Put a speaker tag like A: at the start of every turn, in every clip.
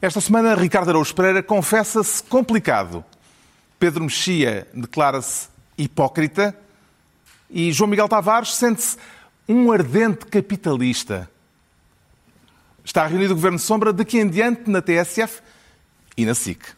A: Esta semana, Ricardo Araújo Pereira confessa-se complicado. Pedro Mexia declara-se hipócrita. E João Miguel Tavares sente-se um ardente capitalista. Está reunido o Governo Sombra daqui em diante na TSF e na SIC.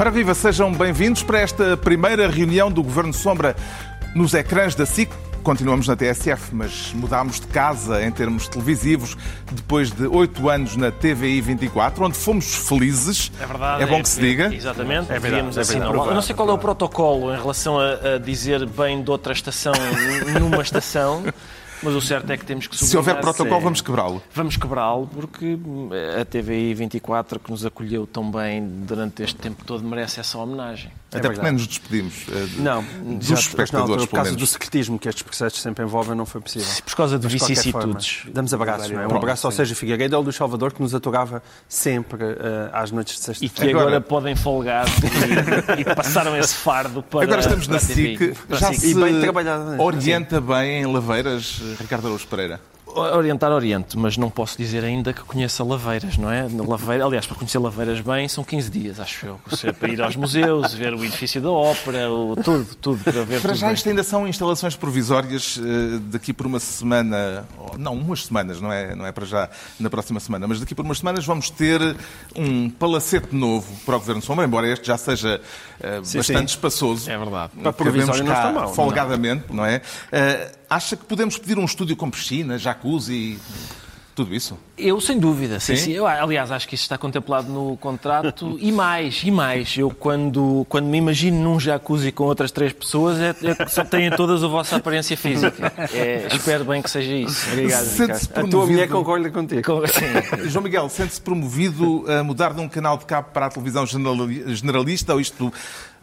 A: Ora viva, sejam bem-vindos para esta primeira reunião do Governo Sombra nos ecrãs da SIC. Continuamos na TSF, mas mudámos de casa em termos televisivos depois de oito anos na TVI 24, onde fomos felizes.
B: É verdade.
A: É bom que se diga.
B: Exatamente.
C: É verdade,
B: Devíamos
C: é
B: assim,
C: verdade.
B: não- Eu não sei qual é o protocolo em relação a, a dizer bem de outra estação numa estação, mas o certo é que temos que
A: Se houver protocolo, vamos quebrá-lo.
B: Vamos quebrá-lo porque a TVI 24 que nos acolheu tão bem durante este tempo todo merece essa homenagem.
A: Até porque
C: verdade.
A: nem nos despedimos eh,
C: Não,
A: dos
C: já-
A: espectadores,
C: não, por causa do secretismo que estes processos sempre envolvem, não foi possível.
B: Por causa de
C: Mas,
B: vicissitudes.
C: forma, Damos abraços, não é? Um abraço ao. Sérgio Figueiredo ou do Salvador, que nos aturava sempre eh, às noites de
B: E
C: sexta-feira.
B: que agora,
A: Agora-
B: podem folgar e, e passaram esse fardo para
A: Agora estamos na
B: para.
A: SIC. Já
B: SIC.
A: se
C: E bem né?
A: orienta bem em Laveiras, Ricardo Araújo Pereira.
B: Orientar, oriento, mas não posso dizer ainda que conheça Laveiras, não é? Laveira, aliás, para conhecer Laveiras bem são 15 dias, acho eu. Seja, para ir aos museus, ver o edifício da ópera, o, tudo, tudo, para ver
A: Para já
B: bem.
A: isto ainda são instalações provisórias eh, daqui por uma semana, não, umas semanas, não é, não é para já na próxima semana, mas daqui por umas semanas vamos ter um palacete novo para o Governo Sombra, embora este já seja eh,
C: Sim,
A: bastante
C: sim.
A: espaçoso.
B: É verdade.
C: Para provisório não está mal, não é?
A: Folgadamente, não é? Eh, acha que podemos pedir um estúdio com piscina, jacuzzi, tudo isso?
B: Eu, sem dúvida, sim,
A: Sim?
B: sim. Eu, aliás, acho que isso está contemplado no contrato. E mais, e mais. Eu, quando, quando me imagino num jacuzzi com outras três pessoas, é, é que só têm todas a vossa aparência física. É, espero bem que seja isso. Obrigado,
A: Sente-se
B: Ricardo.
C: A tua mulher
A: promovido-
C: concorda contigo.
B: Com- sim.
A: João Miguel, sente-se promovido a mudar de um canal de cabo para a televisão generali- generalista ou isto,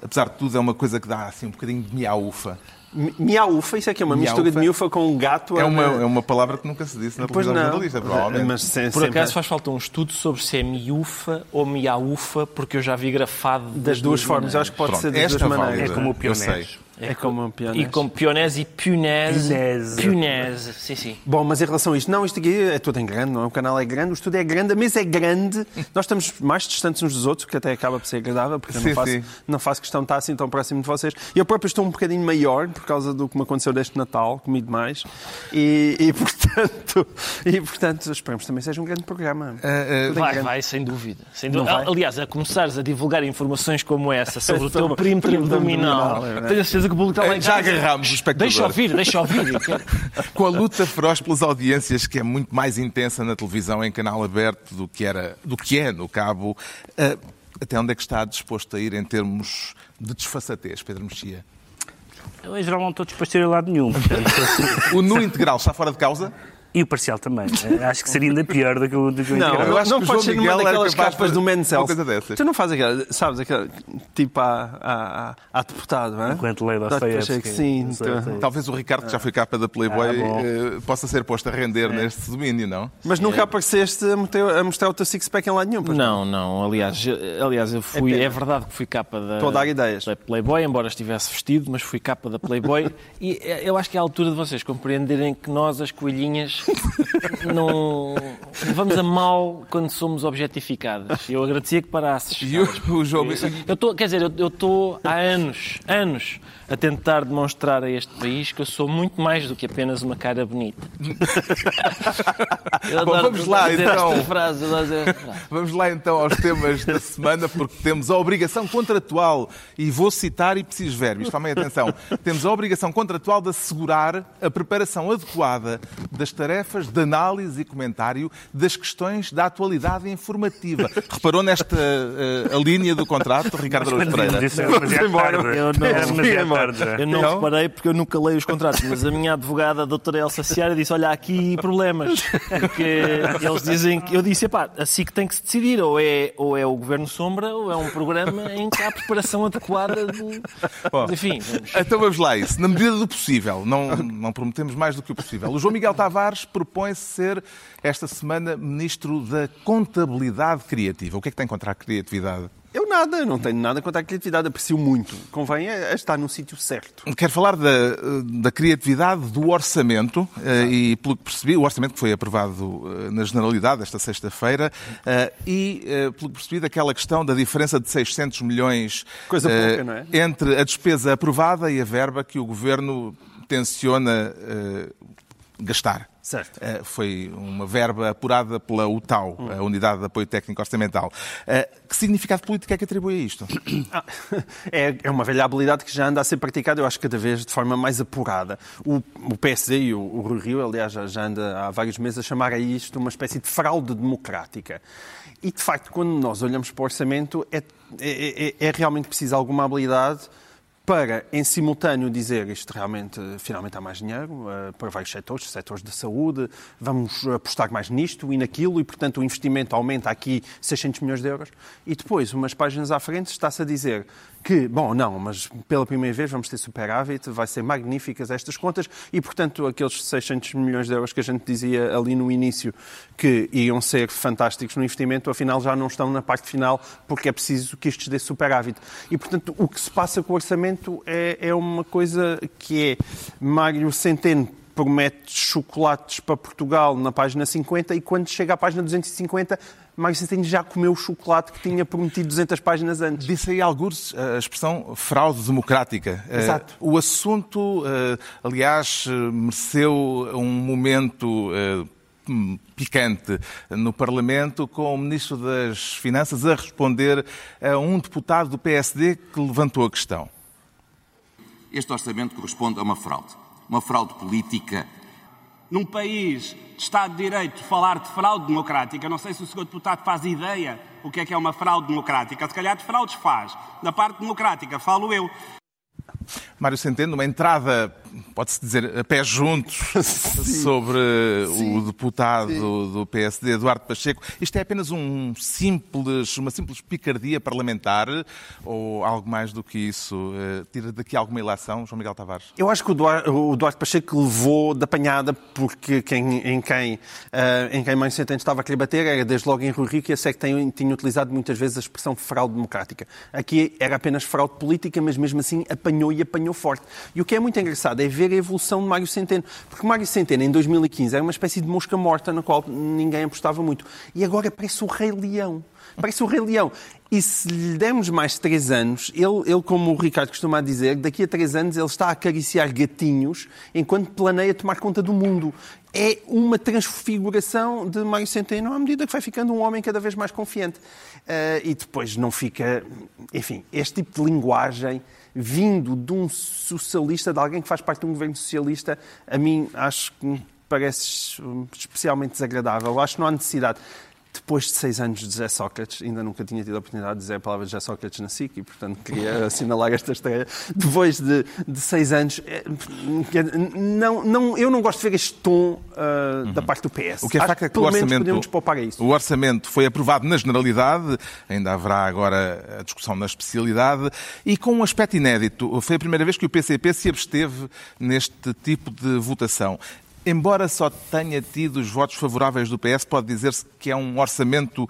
A: apesar de tudo, é uma coisa que dá assim um bocadinho de miaufa?
C: Mi- Miaufa, isso é que é uma
A: Miaufa.
C: mistura de miúfa com um gato.
A: É uma,
C: a-
A: é uma palavra que nunca se disse na
C: Pois
A: televisão
C: não.
A: jornalista, provavelmente.
C: Mas sem-
B: Por
C: sempre-
B: acaso faz falta um estudo sobre se é miúfa ou miaufa, porque eu já vi grafado
C: das duas formas, eu acho que pode
A: Pronto,
C: ser das
A: esta
C: duas
A: válida,
C: maneiras.
D: É como o
A: eu
D: pionés.
A: sei.
C: É como um piano.
B: E com pionés e punese.
D: Punese.
B: Punese, sim, sim.
C: Bom, mas em relação a isto, não, isto aqui é tudo em grande, não é? O canal é grande, o estúdio é grande, a mesa é grande. Nós estamos mais distantes uns dos outros, que até acaba por ser agradável, porque eu
A: Sim,
C: não faço,
A: sim.
C: não faço questão de estar assim tão próximo de vocês. Eu próprio estou um bocadinho maior, por causa do que me aconteceu deste Natal, comi demais. E, e, portanto, e, portanto, esperamos que também seja um grande programa. Tudo em
B: Vai,
C: grande.
B: vai, sem dúvida. Sem dúvida.
C: vai?
B: Aliás, a começares a divulgar informações como essa sobre o teu perímetro abdominal,
C: é
B: tenho a certeza que o público está lá em
A: já
B: casa.
A: agarrámos o espectador.
B: Deixa ouvir, deixa ouvir.
A: Com a luta feroz pelas audiências, que é muito mais intensa na televisão em canal aberto do que, era, do que é no cabo, eh, até onde é que está disposto a ir em termos de desfaçatez, Pedro Mexia?
D: Eu, em geral, não estou disposto a ir a lado nenhum.
A: O nu integral está fora de causa?
D: E o parcial também. Eh, Acho que seria ainda pior do que o, do que o
C: Não,
D: integral.
A: eu acho
C: não
A: que o
C: pode
A: João
C: ser numa
A: Miguel era
C: daquelas
A: capaz de
C: capas do
A: uma coisa dessas.
C: Tu não fazes aquela, sabes, aquela, tipo a, a, a, a deputado, não é?
D: Enquanto lei
C: Dá-te para achar que
D: Dostoiévski.
C: Sim,
D: Não sei,
C: então.
D: sei.
A: Talvez o Ricardo, que já foi capa da Playboy,
D: Ah, bom.
A: eh, possa ser posto a render neste domínio, não?
C: Mas nunca apareceste a mostrar, a mostrar o teu six-pack em lado nenhum. pois
B: Não, não. Aliás, eu- aliás eu fui. É, verdade que fui capa da,
C: Estou a dar ideias.
B: da Playboy, embora estivesse vestido, mas fui capa da Playboy. e eh, eu acho que é a altura de vocês compreenderem que nós, as coelhinhas, não vamos a mal quando somos objetificadas. Eu agradecia que parasses.
A: E o, o João
B: Eu estou, quer dizer, eu- eu estou há anos, anos, a tentar demonstrar a este país que eu sou muito mais do que apenas uma cara bonita. Eu
A: Bom,
B: adoro
A: vamos lá, então.
B: Eu frase.
A: Vamos lá então aos temas da semana, porque temos a obrigação contratual, e vou citar e preciso verbos, tomem atenção, temos a obrigação contratual de assegurar a preparação adequada das tarefas tarefas de análise e comentário das questões da atualidade informativa. Reparou nesta uh, a linha do contrato, Ricardo Araújo Pereira?
D: Isso demasiado
C: embora.
B: Eu não-
D: já.
B: Eu não,
A: Não?
B: reparei porque eu nunca leio os contratos, mas a minha advogada, a doutora Elsa Seara, disse, olha, há aqui problemas. Porque eles dizem que... Eu disse, epá, assim que tem que se decidir, ou é, ou é o Governo Sombra, ou é um programa em que há preparação adequada do... Mas, enfim, vamos-
A: Então vamos lá, isso. Na medida do possível, não, não prometemos mais do que o possível. O João Miguel Tavares propõe-se ser, esta semana, Ministro da Contabilidade Criativa. O que é que tem contra a criatividade?
C: Eu nada, não tenho nada contra a criatividade, aprecio muito. Convém é, é estar no sítio certo.
A: Quero falar da, da criatividade do orçamento eh, e, pelo que percebi, o orçamento que foi aprovado eh, na Generalidade esta sexta-feira eh, e, pelo que percebi, daquela questão da diferença de 600 milhões
C: Coisa pouca, não é?
A: entre a despesa aprovada e a verba que o Governo tenciona gastar.
C: Certo.
A: Eh, Foi uma verba apurada pela UTAU, a Unidade de Apoio Técnico Orçamental. Eh, Que significado político é que atribui a isto?
C: Ah, é, é uma velha habilidade que já anda a ser praticada, eu acho, cada vez de forma mais apurada. O, o PSD e o, o Rui Rio, aliás, já, já anda há vários meses a chamar a isto uma espécie de fraude democrática. E, de facto, quando nós olhamos para o orçamento, é, é, é- é realmente preciso alguma habilidade para, em simultâneo, dizer isto realmente, finalmente há mais dinheiro eh, para vários setores, setores da saúde, vamos apostar mais nisto e naquilo e, portanto, o investimento aumenta aqui 600 milhões de euros. E depois, umas páginas à frente, está-se a dizer que, bom, não, mas pela primeira vez vamos ter superávit, vai ser magníficas estas contas e, portanto, aqueles 600 milhões de euros que a gente dizia ali no início que iam ser fantásticos no investimento, afinal já não estão na parte final porque é preciso que isto dê superávit. E, portanto, o que se passa com o orçamento é, é uma coisa que é Mário Centeno promete chocolates para Portugal na página 50 e quando chega à página 250 Mário Centeno já comeu o chocolate que tinha prometido 200 páginas antes.
A: Disse aí alguns a expressão fraude democrática. Eh,
C: Exato.
A: O assunto, eh, aliás, eh, mereceu um momento eh, hum, picante no Parlamento, com o Ministro das Finanças a responder a um deputado do PSD que levantou a questão.
E: Este orçamento corresponde a uma fraude. Uma fraude política.
F: Num país de Estado de Direito, falar de fraude democrática, não sei se o Sr. Deputado faz ideia o que é que é uma fraude democrática. Se calhar de fraudes faz. Da parte democrática, falo eu.
A: Mário Centeno, uma entrada, pode-se dizer, a pé juntos sobre o deputado do PSD, Eduardo Pacheco. Isto é apenas um simples, uma simples picardia parlamentar ou algo mais do que isso? Eh, Tira daqui alguma ilação, João Miguel Tavares?
C: Eu acho que o Duarte, o Duarte Pacheco levou da panhada porque quem, em, quem, eh, em quem Mário Centeno estava a querer bater era desde logo em Rui Rio, que é que tem, tinha utilizado muitas vezes a expressão fraude democrática. Aqui era apenas fraude política, mas mesmo assim apanhou e apanhou forte. E o que é muito engraçado é ver a evolução de Mário Centeno. Porque Mário Centeno, em 2015, era uma espécie de mosca morta na qual ninguém apostava muito. E agora parece o Rei Leão. Parece o Rei Leão. E se lhe dermos mais três anos, ele, ele, como o Ricardo costuma dizer, daqui a três anos ele está a acariciar gatinhos enquanto planeia tomar conta do mundo. É uma transfiguração de Mário Centeno à medida que vai ficando um homem cada vez mais confiante. Ah, e depois não fica... Enfim, este tipo de linguagem vindo de um socialista, de alguém que faz parte de um governo socialista, a mim acho que parece especialmente desagradável. Acho que não há necessidade. Depois de seis anos de José Sócrates, ainda nunca tinha tido a oportunidade de dizer a palavra José Sócrates na SIC e, portanto, queria assinalar esta estreia. Depois de, de seis anos, eh, não, não, eu não gosto de ver este tom ah, da parte do PS.
A: O que é facto é que o orçamento, o orçamento foi aprovado na generalidade, ainda haverá agora a discussão na especialidade, e com um aspecto inédito. Foi a primeira vez que o PCP se absteve neste tipo de votação. Embora só tenha tido os votos favoráveis do PS, pode dizer-se que é um orçamento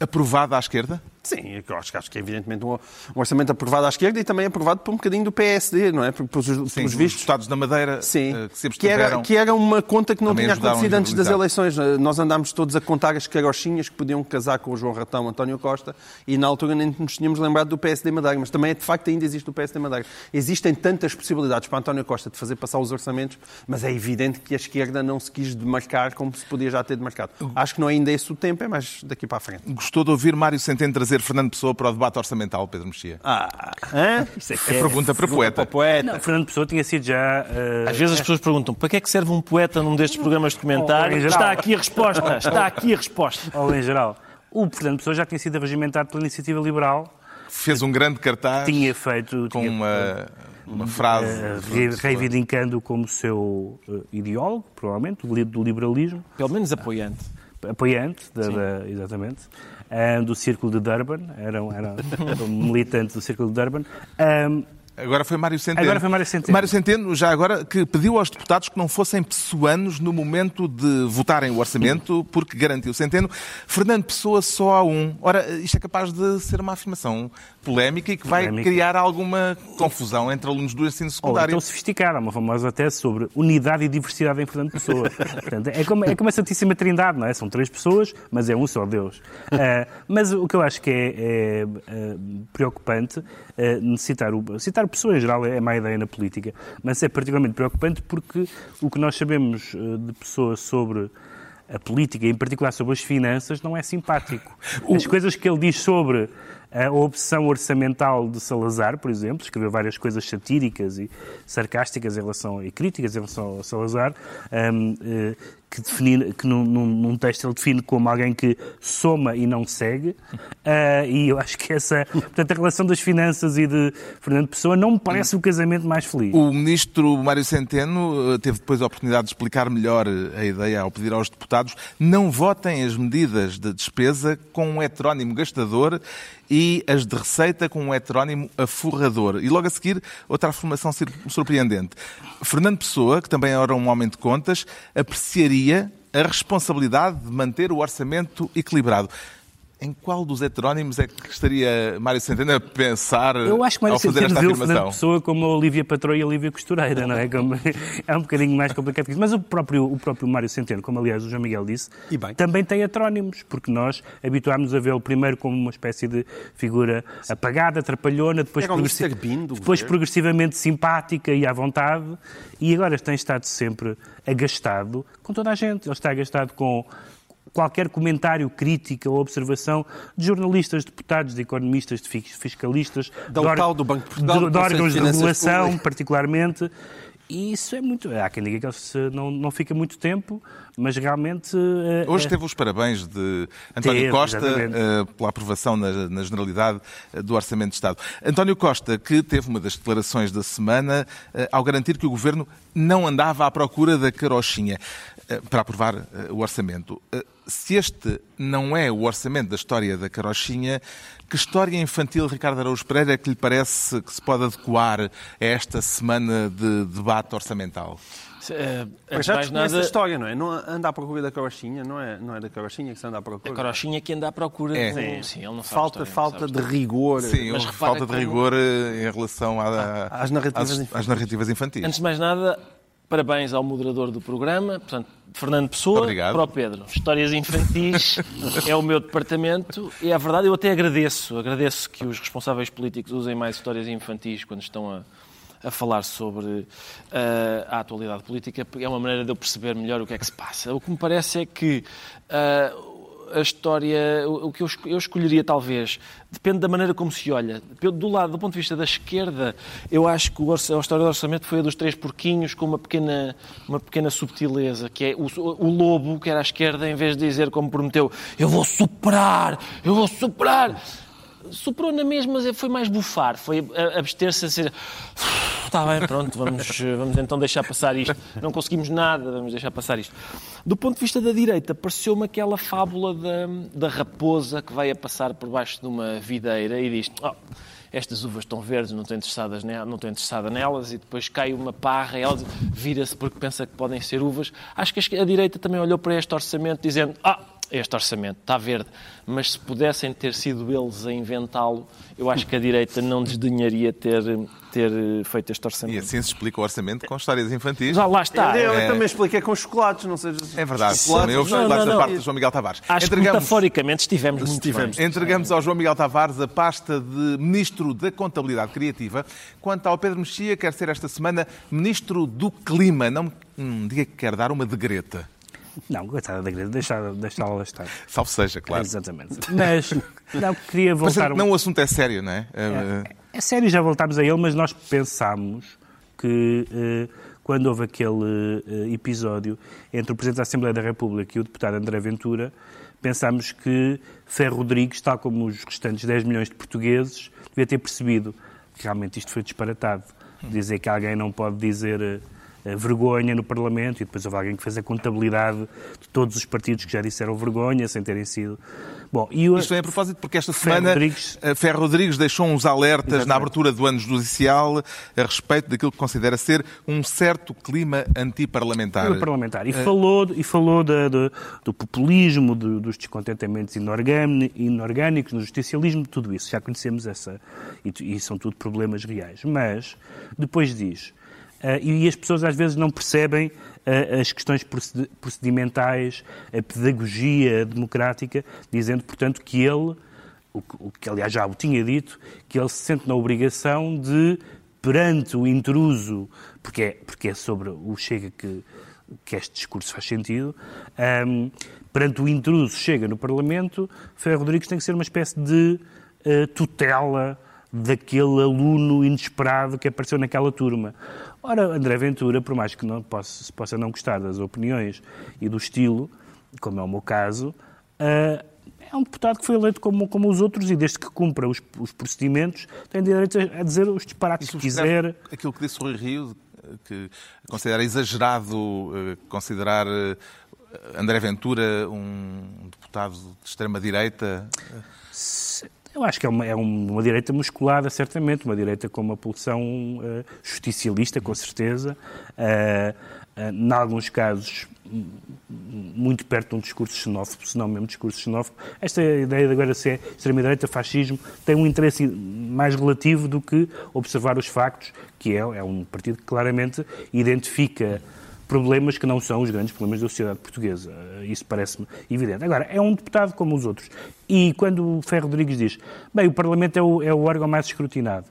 A: aprovado à esquerda?
C: Sim, eu acho, que- acho que é evidentemente um, orçamento aprovado à esquerda e também aprovado por um bocadinho do PSD, não é? Pelos,
A: Sim,
C: pelos
A: os
C: vistos.
A: Estados da Madeira
C: Sim,
A: eh, que se
C: que era, que era uma conta que não tinha acontecido antes das eleições. Nós andámos todos a contar as carochinhas que podiam casar com o João Ratão, António Costa, e na altura nem nos tínhamos lembrado do PSD Madeira, mas também de facto ainda existe o PSD Madeira. Existem tantas possibilidades para António Costa de fazer passar os orçamentos, mas é evidente que a esquerda não se quis demarcar como se podia já ter demarcado. Acho que não é ainda esse o tempo, é mais daqui para a frente.
A: Gostou de ouvir Mário Centeno trazer trazer Fernando Pessoa para o debate orçamental, Pedro Mexia?
C: Ah, hã?
D: Isso é que
A: É pergunta para poeta.
C: Para poeta.
D: Não, Fernando Pessoa tinha sido já. eh,
B: Às vezes as pessoas perguntam para que é que serve um poeta num destes programas de comentário?
D: Oh.
B: Está aqui a resposta, está aqui a resposta.
D: ou em geral. O Fernando Pessoa já tinha sido regimentado pela iniciativa liberal,
A: Fez um grande cartaz
D: tinha feito.
A: com
D: tinha,
A: uma, uma frase.
D: eh,
A: de Fernando
D: re-
A: Pessoa.
D: reivindicando como seu eh, ideólogo, provavelmente, do li- do liberalismo,
B: Pelo menos apoiante.
D: apoiante, da, da- exatamente, do Círculo de Durban, era, um- era um militante do Círculo de Durban. Ah,
A: Agora foi Mário Centeno.
D: Agora foi Mário Centeno.
A: Mário Centeno, já agora, que pediu aos deputados que não fossem pessoanos no momento de votarem o orçamento, porque garantiu Centeno. Fernando Pessoa só há um. Ora, isto é capaz de ser uma afirmação polémica e que vai
D: Polémica.
A: criar alguma confusão entre alunos do ensino
D: Ou
A: secundário.
D: então sofisticada, uma famosa tese sobre unidade e diversidade em Fernando Pessoa. Portanto, é, como, é como a Santíssima Trindade, não é? São três pessoas, mas é um só Deus. Ah, mas o que eu acho que é, é, ah, preocupante, ah, necessitar o, citar o Pessoa em geral é má ideia na política, mas é particularmente preocupante porque o que nós sabemos ah, de Pessoa sobre a política, em particular sobre as finanças, não é simpático. As coisas que ele diz sobre a obsessão orçamental de Salazar, por exemplo, escreveu várias coisas satíricas e sarcásticas em relação, e críticas em relação ao Salazar, hum, eh, que, defini, que num, num- num texto ele define como alguém que soma e não segue, Ah, e eu acho que essa, portanto, a relação das finanças e de Fernando Pessoa não me parece o casamento mais feliz.
A: O ministro Mário Centeno eh, teve depois a oportunidade de explicar melhor a ideia ao pedir aos deputados não votem as medidas de despesa com um heterónimo gastador e as de receita com um heterónimo aforrador. E logo a seguir, outra afirmação sur- surpreendente. Fernando Pessoa, que também era um homem de contas, apreciaria a responsabilidade de manter o orçamento equilibrado. Em qual dos heterónimos é que estaria Mário Centeno a pensar
D: Eu acho que
A: fazer
D: sentido
A: esta
D: Fernando
A: afirmação?
D: Pessoa como a Olivia Patroa e a Olivia Costureira, não é? Como- é um bocadinho mais complicado que isso. Mas o próprio, o próprio Mário Centeno, como aliás o João Miguel disse,
C: E bem.
D: também tem heterónimos, porque nós habituámos a vê-lo primeiro como uma espécie de figura apagada, trapalhona, depois,
C: um
D: progressi- depois progressivamente simpática e à vontade, e agora tem estado sempre agastado com toda a gente. Ele está agastado com qualquer comentário, crítica ou observação de jornalistas, deputados, de economistas, de fis- fiscalistas,
C: Da
D: de, or-
C: do Banco de Portugal,
D: de- de órgãos de regulação,
C: Públicas.
D: particularmente. E isso é muito. Há quem diga que ele não, não fica muito tempo, mas realmente. eh,
A: Hoje
D: eh,
A: teve os parabéns de António Costa eh, pela aprovação na, na generalidade do Orçamento de Estado. António Costa, que teve uma das declarações da semana ao garantir que o Governo não andava à procura da carochinha para aprovar o Orçamento. Se este não é o orçamento da história da carochinha, que história infantil, Ricardo Araújo Pereira, é que lhe parece que se pode adequar a esta semana de debate orçamental?
C: Mas
B: Antes
C: já
B: de mais
C: desconhece a
B: nada,
C: história, não é? Não anda à procura da carochinha, não é, não é da carochinha que se anda à procura.
B: a carochinha que anda à procura.
A: É.
B: do- Sim, ele não sabe
C: Falta,
B: história, não
C: falta
B: sabe
C: de rigor.
A: Sim,
B: Mas
A: falta de rigor eh, em relação à-
C: Às narrativas
A: às-
C: infantis.
A: às narrativas infantis.
B: Antes de mais nada, parabéns ao moderador do programa, portanto, Fernando Pessoa,
A: Obrigado.
B: para o Pedro. Histórias infantis é o meu departamento e é verdade, eu até agradeço, agradeço que os responsáveis políticos usem mais histórias infantis quando estão a, a falar sobre eh, a atualidade política, porque é uma maneira de eu perceber melhor o que é que se passa. O que me parece é que eh, a história, o que eu, esco- eu escolheria talvez, depende da maneira como se olha. Do lado, do ponto de vista da esquerda, eu acho que a história do orçamento foi a dos três porquinhos com uma pequena, uma pequena subtileza, que é o, o lobo, que era à esquerda, em vez de dizer como prometeu, eu vou superar, eu vou superar. Superou na mesma, mas foi mais bufar, foi abster-se a ser. Está bem, pronto, vamos, vamos então deixar passar isto. Não conseguimos nada, vamos deixar passar isto. Do ponto de vista da direita, pareceu-me aquela fábula da, da raposa que vai a passar por baixo de uma videira e diz: "Oh, estas uvas estão verdes, não estou, interessadas não estou interessada nelas, e depois cai uma parra e ela vira-se porque pensa que podem ser uvas. Acho que a direita também olhou para este orçamento dizendo: Ah, este orçamento está verde, mas se pudessem ter sido eles a inventá-lo, eu acho que a direita não desdenharia ter, ter feito este
A: E
B: orçamento.
A: assim se explica o orçamento com histórias infantis.
B: Já lá está.
C: Eu, eu
A: É.
C: também expliquei com chocolates, não seja.
A: É verdade, também houve
B: Não,
A: chocolates
B: não,
A: da parte de João Miguel Tavares.
B: Acho que
A: Entregamos,
B: metaforicamente estivemos muito
C: Estivemos.
B: bem.
A: entregamos ao João Miguel Tavares a pasta de Ministro da Contabilidade Criativa, quanto ao Pedro Mexia, quer ser esta semana Ministro do Clima. Não me hum, diga que quer dar uma de greta.
D: Não, coitada da Greta, deixá-la deixá estar.
A: Salve seja, claro.
D: Exatamente. Mas, não, queria
A: Mas
D: voltar... um-
A: não, o assunto é sério, não é? Eh,
D: É sério, já voltámos a ele, mas nós pensámos que eh, quando houve aquele eh, episódio entre o Presidente da Assembleia da República e o deputado André Ventura, pensámos que Ferro Rodrigues, tal como os restantes 10 milhões de portugueses, devia ter percebido que realmente isto foi disparatado. Dizer que alguém não pode dizer eh, vergonha no Parlamento e depois houve alguém que fez a contabilidade de todos os partidos que já disseram vergonha sem terem sido. Bom, e o...
A: Isto é a propósito porque esta
D: Ferro
A: semana
D: Rodrigues-
A: eh, Ferro Rodrigues deixou uns alertas
D: Exatamente.
A: na abertura do ano judicial a respeito daquilo que considera ser um certo clima antiparlamentar.
D: Clima parlamentar. E falou, e falou da- do, do populismo, do- dos descontentamentos inorgâni- inorgânicos, do justicialismo, tudo isso. Já conhecemos essa. E, e são tudo problemas reais. Mas, depois diz. Ah, e as pessoas às vezes não percebem ah, as questões proced- procedimentais, a pedagogia democrática, dizendo, portanto, que ele, o que, aliás já o tinha dito, que ele se sente na obrigação de, perante o intruso, porque é, porque é sobre o Chega que, que este discurso faz sentido, ahm, perante o intruso chega no Parlamento, Ferro Rodrigues tem que ser uma espécie de eh, tutela daquele aluno inesperado que apareceu naquela turma. Ora, André Ventura, por mais que não possa, se possa não gostar das opiniões e do estilo, como é o meu caso, ah, é um deputado que foi eleito como, como os outros e desde que cumpra os, os procedimentos tem direito a, a dizer os disparates que quiser.
A: Aquilo que disse o Rui Rio, que considera exagerado eh, considerar eh, André Ventura um deputado de extrema-direita.
D: Eu acho que é uma, é uma direita musculada, certamente, uma direita com uma pulsão eh, justicialista, com certeza. Uh, em alguns casos, muito perto de um discurso xenófobo, se não mesmo discurso xenófobo. Esta ideia de agora ser extrema-direita, fascismo, tem um interesse mais relativo do que observar os factos, que é, é um partido que claramente identifica problemas que não são os grandes problemas da sociedade portuguesa. Eh, Isso parece-me evidente. Agora, é um deputado como os outros. E quando o Ferro Rodrigues diz, bem, o Parlamento é o, é o órgão mais escrutinado,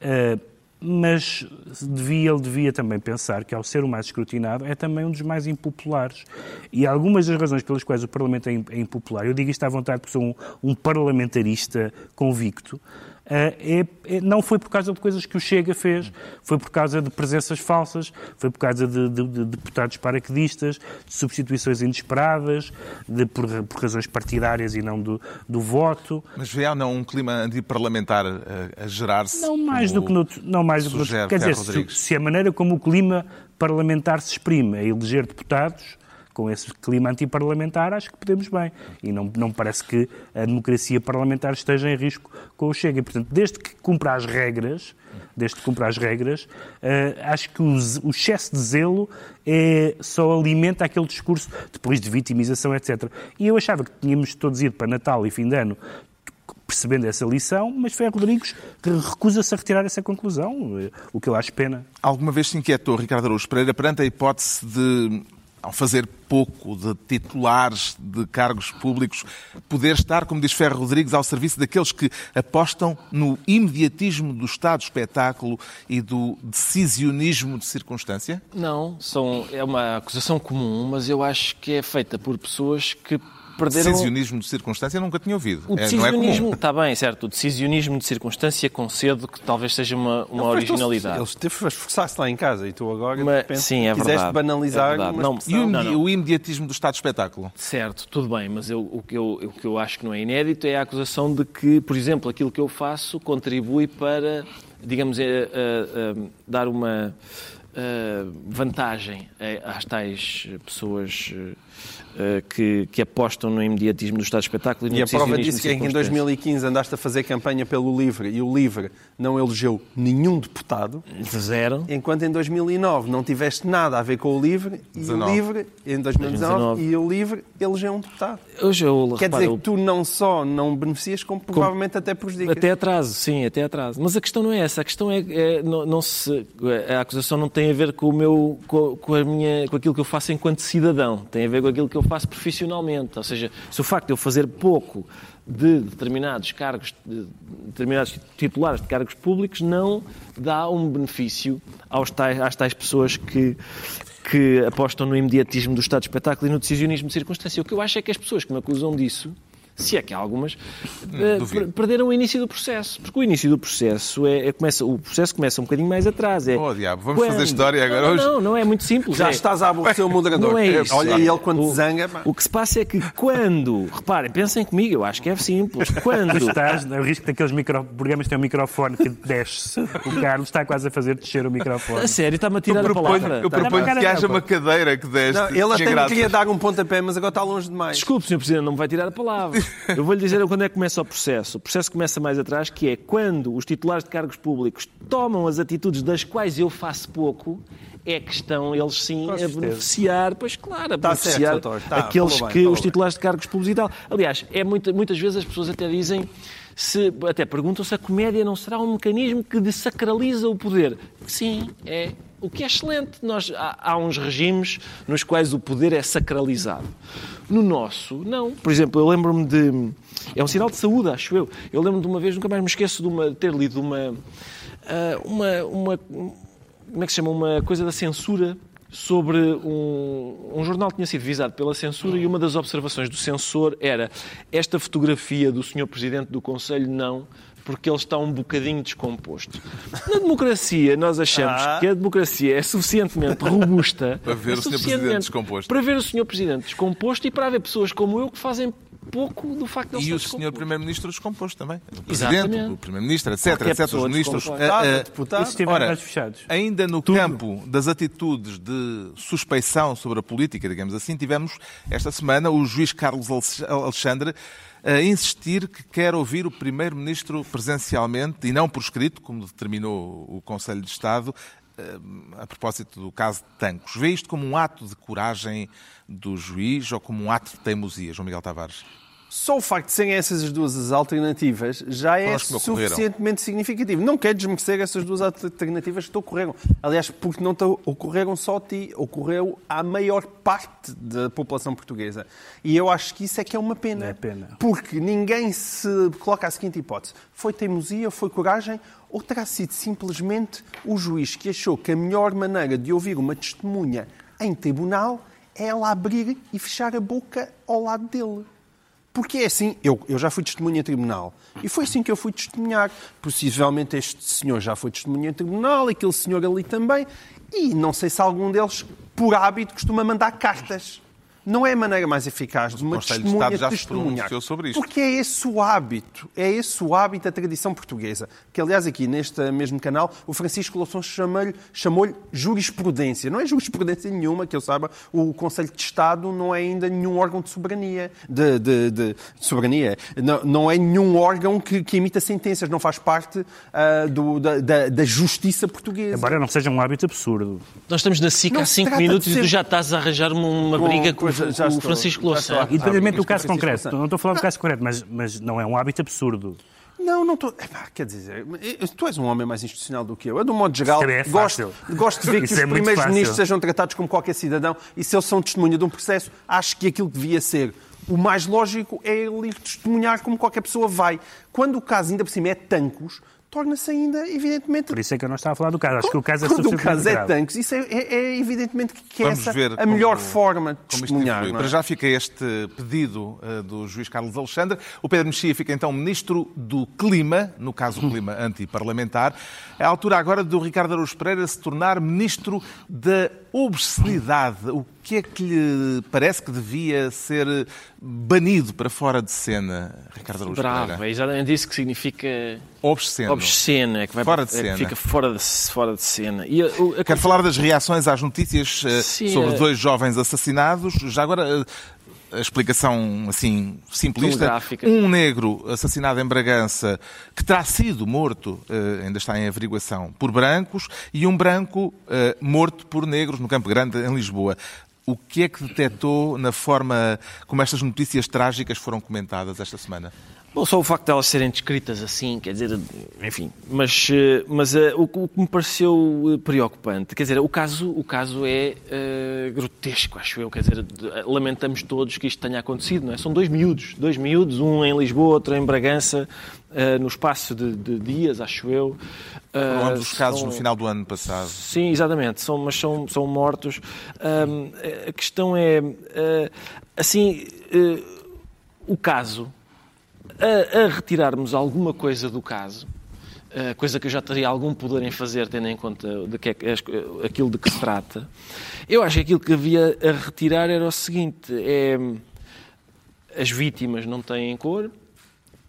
D: eh, mas devia, ele devia também pensar que, ao ser o mais escrutinado, é também um dos mais impopulares. E algumas das razões pelas quais o Parlamento é é impopular, eu digo isto à vontade porque sou um, um parlamentarista convicto, é- é- não foi por causa de coisas que o Chega fez, foi por causa de presenças falsas, foi por causa de, de- de deputados paraquedistas, de substituições inesperadas, de, por, por razões partidárias e não do, do voto.
A: Mas vê ou não um clima antiparlamentar a, a gerar-se?
D: Não mais do que no, não mais do que no, quer dizer, se, se a maneira como o clima parlamentar se exprime é eleger deputados com esse clima antiparlamentar, acho que podemos bem. E não, não parece que a democracia parlamentar esteja em risco com o Chega. E, portanto, desde que cumpra as regras, desde que cumpra as regras, eh, acho que o, excesso de zelo é, só alimenta aquele discurso depois de vitimização, etc. E eu achava que tínhamos todos ido para Natal e fim de ano percebendo essa lição, mas Ferro Rodrigues recusa-se a retirar essa conclusão, eh, o que eu acho pena.
A: Alguma vez se inquietou Ricardo Araújo Pereira perante a hipótese de, ao fazer pouco de titulares de cargos públicos, poder estar, como diz Ferro Rodrigues, ao serviço daqueles que apostam no imediatismo do estado espetáculo e do decisionismo de circunstância?
B: Não, são, é uma acusação comum, mas eu acho que é feita por pessoas que perderam...
A: Decisionismo de circunstância nunca tinha ouvido.
B: O
A: É, é
B: decisionismo, está bem, certo. O decisionismo de circunstância concedo que talvez seja uma, uma originalidade.
C: Ele esteve a esforçar-se lá em casa e tu agora de
B: Mas-
C: repente,
B: sim, é
C: quiseste
B: verdade,
C: banalizar
B: é verdade.
C: uma
B: Não,
A: E o.
B: Não, não.
A: o imediatismo do estado de espetáculo?
B: Certo, tudo bem, mas eu- o, que eu, o que eu acho que não é inédito é a acusação de que, por exemplo, aquilo que eu faço contribui para, digamos, eh, eh, dar uma eh, vantagem às tais pessoas eh, que, que apostam no imediatismo do estado de espetáculo e
C: E a prova disso é que em
B: circunstância.
C: 2015 andaste a fazer campanha pelo LIVRE e o LIVRE não elegeu nenhum deputado,
B: Zero.
C: enquanto em 2009 não tiveste nada a ver com o LIVRE e
A: 19.
C: o LIVRE, em 2019,
B: 2019.
C: e o LIVRE elegeu um deputado.
B: Hoje eu
C: Quer
B: repara,
C: dizer que tu não só não beneficias, como provavelmente até prejudicas.
B: Até atraso, sim, até atraso. Mas a questão não é essa. A questão é, é não, não se, a acusação não tem tem a ver com, o meu, com, com a minha, com aquilo que eu faço enquanto cidadão, tem a ver com aquilo que eu faço profissionalmente. Ou seja, se o facto de eu fazer pouco de determinados cargos, de determinados titulares de cargos públicos, não dá um benefício aos tais, às tais pessoas que, que apostam no imediatismo do estado de espetáculo e no decisionismo de circunstância. O que eu acho é que as pessoas que me acusam disso se é que há algumas, per- perderam o início do processo. Porque o início do processo é, é- começa, o processo começa um bocadinho mais atrás. É
A: Oh, diabo, vamos fazer história agora
B: não,
A: hoje?
B: Não, não é muito simples.
C: Já
B: é,
C: estás a aborrecer o moderador.
B: não é isso.
C: Olha, e ele quando
B: o,
C: zanga... pá.
B: O que se passa é que quando. Reparem, pensem comigo, eu acho que é simples. Quando.
D: Estás, o risco daqueles micro, programas que têm um microfone que desce. O Carlos está quase a fazer descer o microfone.
B: A sério, está-me a
A: Eu
B: tirar a
A: proponho,
B: palavra.
A: eu proponho que haja uma cadeira que deste.
C: Não, ele até me queria dar um pontapé, mas agora está longe demais.
B: Desculpe, Sr. Presidente, não me vai tirar a palavra. Eu vou-lhe dizer quando é que começa o processo. O processo começa mais atrás, que é quando os titulares de cargos públicos tomam as atitudes das quais eu faço pouco, é que estão eles sim a beneficiar, pois claro, a
C: Tá
B: beneficiar
C: certo, doutor, tá,
B: aqueles
C: bem,
B: que, os
C: bem.
B: titulares de cargos públicos e tal. Aliás, é muita- muitas vezes as pessoas até dizem, se, até perguntam se a comédia não será um mecanismo que desacraliza o poder. Sim, é. O que é excelente. Nós, há, há uns regimes nos quais o poder é sacralizado. No nosso, não. Por exemplo, eu lembro-me de. É um sinal de saúde, acho eu. Eu lembro-me de uma vez, nunca mais me esqueço de, uma, ter lido uma, ah, uma, uma. Como é que se chama? Uma coisa da censura sobre um, um jornal que tinha sido visado pela censura e uma das observações do censor era esta fotografia do senhor Presidente do Conselho não, porque ele está um bocadinho descomposto. Na democracia, nós achamos
C: Ah.
B: que a democracia é suficientemente robusta
A: Para ver
B: é
A: o Sr. Presidente
B: suficientemente-
A: descomposto.
B: Para ver o senhor Presidente descomposto e para haver pessoas como eu que fazem pouco do facto de ele
A: E
B: estar
A: o senhor
B: descomposto.
A: Primeiro-Ministro descomposto também. O
B: Exatamente.
A: Presidente, o Primeiro-Ministro, etc,
B: Qualquer
A: etc. Os ministros.
C: Deputado,
A: Ora,
D: fechados?
A: Ainda no campo das atitudes de suspeição sobre a política, digamos assim, tivemos esta semana o juiz Carlos Alex- Alexandre a insistir que quer ouvir o Primeiro-Ministro presencialmente e não por escrito, como determinou o Conselho de Estado, eh, a propósito do caso de Tancos. Vê isto como um ato de coragem do juiz ou como um ato de teimosia, João Miguel Tavares?
C: Só o facto de serem essas as duas as alternativas já é suficientemente significativo. Não quer desmerecer essas duas alternativas que te ocorreram. Aliás, porque não te ocorreram só a ti, ocorreu à maior parte da população portuguesa. E eu acho que isso é que é uma pena.
D: É pena.
C: Porque ninguém se coloca a seguinte hipótese. Foi teimosia, foi coragem, ou terá sido simplesmente o juiz que achou que a melhor maneira de ouvir uma testemunha em tribunal é ela abrir e fechar a boca ao lado dele. Porque é assim, eu, eu já fui testemunha em tribunal. E foi assim que eu fui testemunhar. Possivelmente este senhor já foi testemunha em tribunal, aquele senhor ali também. E não sei se algum deles, por hábito, costuma mandar cartas. Não é a maneira mais eficaz de uma
A: Conselho de
C: testemunha
A: Estado já se
C: testemunhar.
A: pronunciou sobre isto.
C: Porque é esse o hábito, é esse o hábito da tradição portuguesa. Que, aliás, aqui neste mesmo canal, o Francisco Louçon chamou-lhe chamou jurisprudência. Não é jurisprudência nenhuma, que eu saiba, o Conselho de Estado não é ainda nenhum órgão de soberania. De, de- de- de soberania. Não, não é nenhum órgão que, que emita sentenças, não faz parte ah, do- da, da- da justiça portuguesa.
D: Embora não seja um hábito absurdo.
B: Nós estamos na SIC
C: Não
B: há
C: se
B: 5
C: trata de
B: minutos e
C: ser-
B: tu já estás a arranjar uma, uma
C: Com-
B: briga com,
C: com- já
B: com
C: estou-
B: o Francisco. Louçã.
D: Independentemente do caso
C: é
D: concreto. Não estou a falar do caso concreto, mas, mas não é um hábito absurdo.
C: Não, não estou. Quer dizer, tu és um homem mais institucional do que eu. Eu, de um modo geral,
D: é
C: gosto, gosto de ver que
D: Isso
C: os
D: é
C: primeiros ministros sejam tratados como qualquer cidadão e se eles são testemunha de um processo, acho que aquilo que devia ser o mais lógico é ele testemunhar como qualquer pessoa vai. Quando o caso ainda por cima é tancos, torna-se ainda, evidentemente.
D: Por isso é que eu não estava a falar do caso. Acho que o caso é
C: Quando o caso é
D: grave.
C: tancos, isso é, é- é evidentemente que é
A: Vamos
C: essa
A: ver
C: a melhor
A: como-
C: forma de
A: Como isto
C: testemunhar.
A: evolui.
C: não é?
A: Para já fica este pedido eh, do juiz Carlos Alexandre. O Pedro Mexia fica então ministro do Clima, no caso o clima antiparlamentar. É a altura agora do Ricardo Araújo Pereira se tornar ministro da obscenidade. O que é que lhe parece que devia ser banido para fora de cena, Ricardo Araújo
B: Bravo, é exatamente isso que significa
A: Obsceno.
B: obsceno, é que, vai,
A: Fora de
B: é
A: cena.
B: fica fora de, fora de cena. E a- o- a-
A: Quero falar das reações às notícias eh,
B: Sim,
A: sobre
B: é.
A: dois jovens assassinados. Já agora, eh, a explicação assim simplista. Um negro assassinado em Bragança que terá sido morto, eh, ainda está em averiguação, por brancos, e um branco eh, morto por negros no Campo Grande, em Lisboa. O que é que detectou na forma como estas notícias trágicas foram comentadas esta semana?
B: Bom, só o facto de elas serem descritas assim, quer dizer, enfim, mas, eh, mas uh, o, o, que me pareceu preocupante, quer dizer, o caso, o caso é uh, grotesco, acho eu, quer dizer, lamentamos todos que isto tenha acontecido, não é? São dois miúdos, dois miúdos, um em Lisboa, outro em Bragança, uh, no espaço de, de, dias, acho eu.
A: Foram ambos os casos são... no final do ano passado.
B: Sim, exatamente, são, mas são, são mortos. a questão é, assim, o caso a, a retirarmos alguma coisa do caso, coisa que eu já teria algum poder em fazer, tendo em conta de que é, aquilo de que se trata, eu acho que aquilo que havia a retirar era o seguinte: é, as vítimas não têm cor,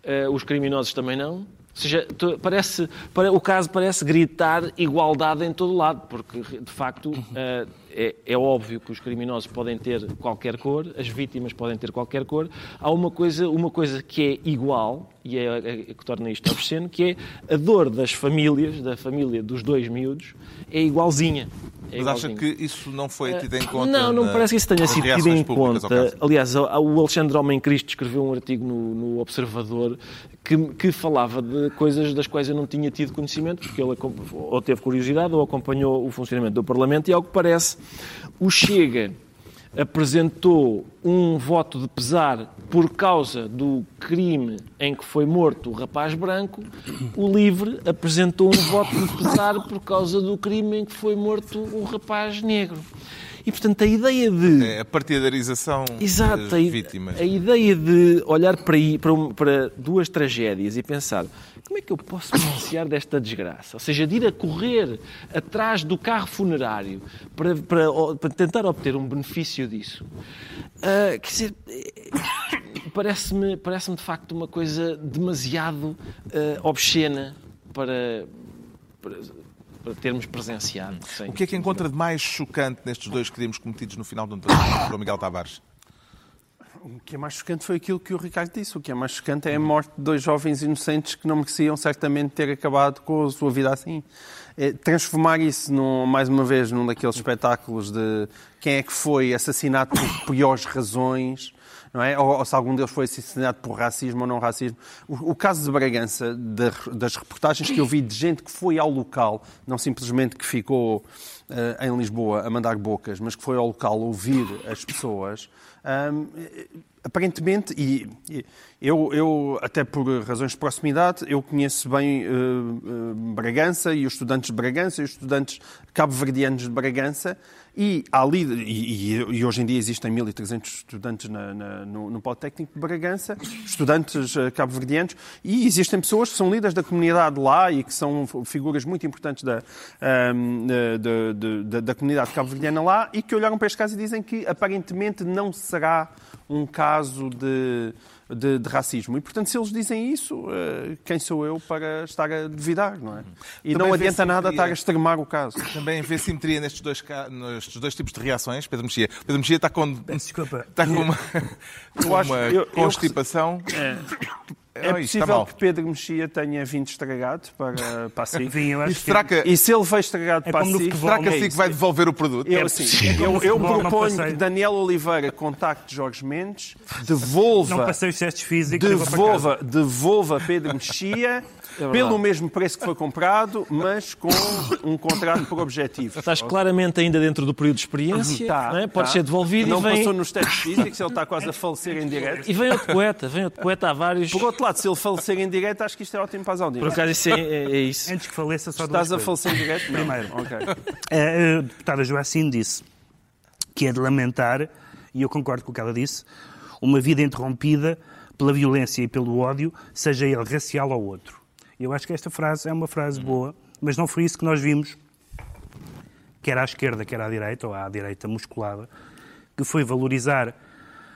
B: eh, os criminosos também não. Ou seja, parece, o caso parece gritar igualdade em todo lado, porque de facto eh, é, é, óbvio que os criminosos podem ter qualquer cor, as vítimas podem ter qualquer cor. Há uma coisa, uma coisa que é igual, e é, é, é que torna isto obsceno, que é a dor das famílias, da família dos dois miúdos, é igualzinha.
A: É Mas acha que isso não foi tido em conta?
B: Não, não parece que isso tenha sido tido em conta. Aliás, o Alexandre Homem Cristo escreveu um artigo no, no Observador que, que, falava de coisas das quais eu não tinha tido conhecimento, porque ele ou teve curiosidade ou acompanhou o funcionamento do Parlamento, e ao que parece, o Chega apresentou um voto de pesar por causa do crime em que foi morto o rapaz branco, o LIVRE apresentou um voto de pesar por causa do crime em que foi morto o rapaz negro. E, portanto, a ideia de...
A: É a partidarização
B: Exato,
A: das vítimas.
B: A ideia de olhar para, para, para duas tragédias e pensar como é que eu posso beneficiar desta desgraça? Ou seja, de ir a correr atrás do carro funerário para, para, para tentar obter um benefício disso. Uh, quer dizer, parece-me parece de facto uma coisa demasiado uh, obscena para para termos presenciado.
A: Sim. O que é que encontra de mais chocante nestes dois crimes cometidos no final do ano passado por Miguel Tavares?
C: O que é mais chocante foi aquilo que o Ricardo disse. O que é mais chocante é a morte de dois jovens inocentes que não mereciam certamente ter acabado com a sua vida assim. É, transformar isso, num, mais uma vez, num daqueles espetáculos de quem é que foi assassinado por piores razões, não é? Ou, ou, se algum deles foi assassinado por racismo ou não racismo. O, o caso de Bragança, de, das reportagens que eu vi de gente que foi ao local, não simplesmente que ficou uh, em Lisboa a mandar bocas, mas que foi ao local ouvir as pessoas, um, aparentemente, e, e eu, eu, até por razões de proximidade, eu conheço bem uh, uh, Bragança e os estudantes de Bragança e os estudantes cabo-verdianos de Bragança, e, ali, e, e, hoje em dia existem 1.300 estudantes na, na, no, no Politécnico de Bragança, estudantes uh, cabo-verdianos, e existem pessoas que são líderes da comunidade lá e que são figuras muito importantes da, um, da, da comunidade cabo-verdiana lá e que olharam para este caso e dizem que aparentemente não será um caso de de, de, racismo. E, portanto, se eles dizem isso, eh, quem sou eu para estar a duvidar, não é? E Também não adianta nada estar a extremar o caso.
A: Também vê simetria nestes dois, nestes dois tipos de reações, Pedro Mexia. Pedro Mexia está com,
D: Desculpa.
A: está com uma, com uma eu, constipação. Eu, é.
C: É possível que Pedro Mexia tenha vindo estragado para, para a SIC.
D: Sim, eu acho
C: e, será que... e se ele veio estragado é para a SIC...
A: Será que a SIC vai devolver o produto?
C: Eu, assim, eu, eu proponho que Daniel Oliveira contacte Jorge Mendes, devolva...
D: Não passei os testes físicos...
C: Devolva, devolva Pedro Mexia é pelo mesmo preço que foi comprado, mas com um contrato por objetivo.
B: Estás claramente ainda dentro do período de experiência, tá, é? pode tá. ser devolvido
C: não
B: e vem...
C: passou nos testes físicos, ele está quase a falecer em direto.
B: E vem outro poeta, vem outro poeta, há vários...
C: Por outro lado, se ele falecer em direto, acho que isto é ótimo para as audiências.
B: Por acaso isso é, é, é isso.
D: Antes que faleça, só
C: Estás a falecer em direto?
D: Primeiro. Okay. A, a deputada Joacine disse que é de lamentar, e eu concordo com o que ela disse, uma vida interrompida pela violência e pelo ódio, seja ele racial ou outro. Eu acho que esta frase é uma frase boa, mas não foi isso que nós vimos, quer à esquerda, quer à direita, ou à direita musculada, que foi valorizar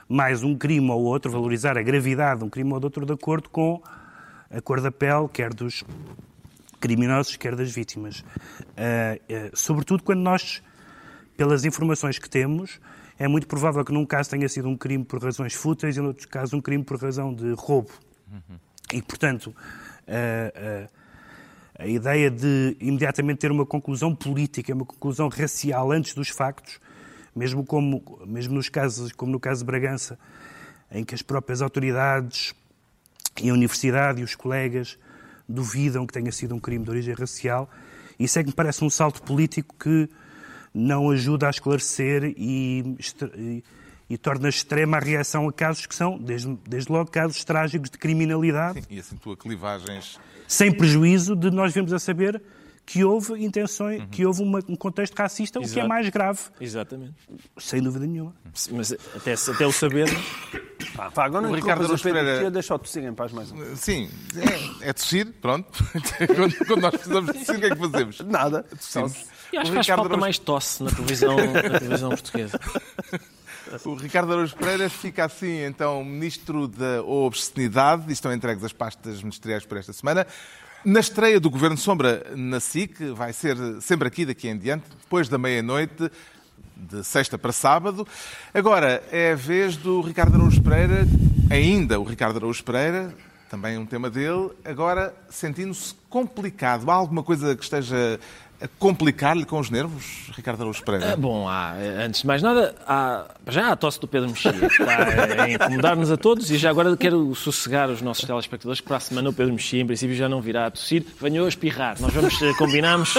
D: mais um crime ou outro, valorizar a gravidade de um crime ou outro de acordo com a cor da pele, quer dos criminosos, quer das vítimas. Uh, uh, sobretudo quando nós, pelas informações que temos, é muito provável que num caso tenha sido um crime por razões fúteis e, noutros casos, um crime por razão de roubo. Uhum. E, portanto, uh, a ideia de imediatamente ter uma conclusão política, uma conclusão racial antes dos factos, mesmo, como, mesmo nos casos, como no caso de Bragança, em que as próprias autoridades e a universidade e os colegas duvidam que tenha sido um crime de origem racial. Isso é que me parece um salto político que não ajuda a esclarecer e, e, e torna extrema a reação a casos que são, desde, desde logo, casos trágicos de criminalidade.
A: Sim, e acentua clivagens.
D: Sem prejuízo de nós vermos a saber que houve intenções, uhum. que houve uma, um contexto racista, Exato. o que é mais grave.
B: Exatamente.
D: Sem dúvida nenhuma.
B: Mas até, até o saber.
C: Pá, pá, agora não o Ricardo Araújo Pereira... deixar o tossir em paz mais um.
A: Sim, é, é tossir, pronto. quando, quando, nós precisamos de tossir, o que é que fazemos?
C: Nada.
B: Tossimos. Eu acho que faz falta mais tosse na televisão, na televisão portuguesa.
A: O Ricardo Araújo Pereira fica assim, então, Ministro da Obscenidade. Estão entregues as pastas ministeriais por esta semana. Na estreia do Governo Sombra na SIC, vai ser sempre aqui daqui em diante, depois da meia-noite, de sexta para sábado. Agora é a vez do Ricardo Araújo Pereira, ainda o Ricardo Araújo Pereira, também um tema dele, agora sentindo-se complicado. Há alguma coisa que esteja complicar-lhe com os nervos, Ricardo Araújo Pereira?
B: Ah, bom, há, antes de mais nada, há, já há a tosse do Pedro Mexia, que está a incomodar-nos a todos e já agora quero sossegar os nossos telespectadores que para a semana o Pedro Mexia, em princípio, já não virá a tossir, venhou a espirrar. Nós vamos, eh, combinamos,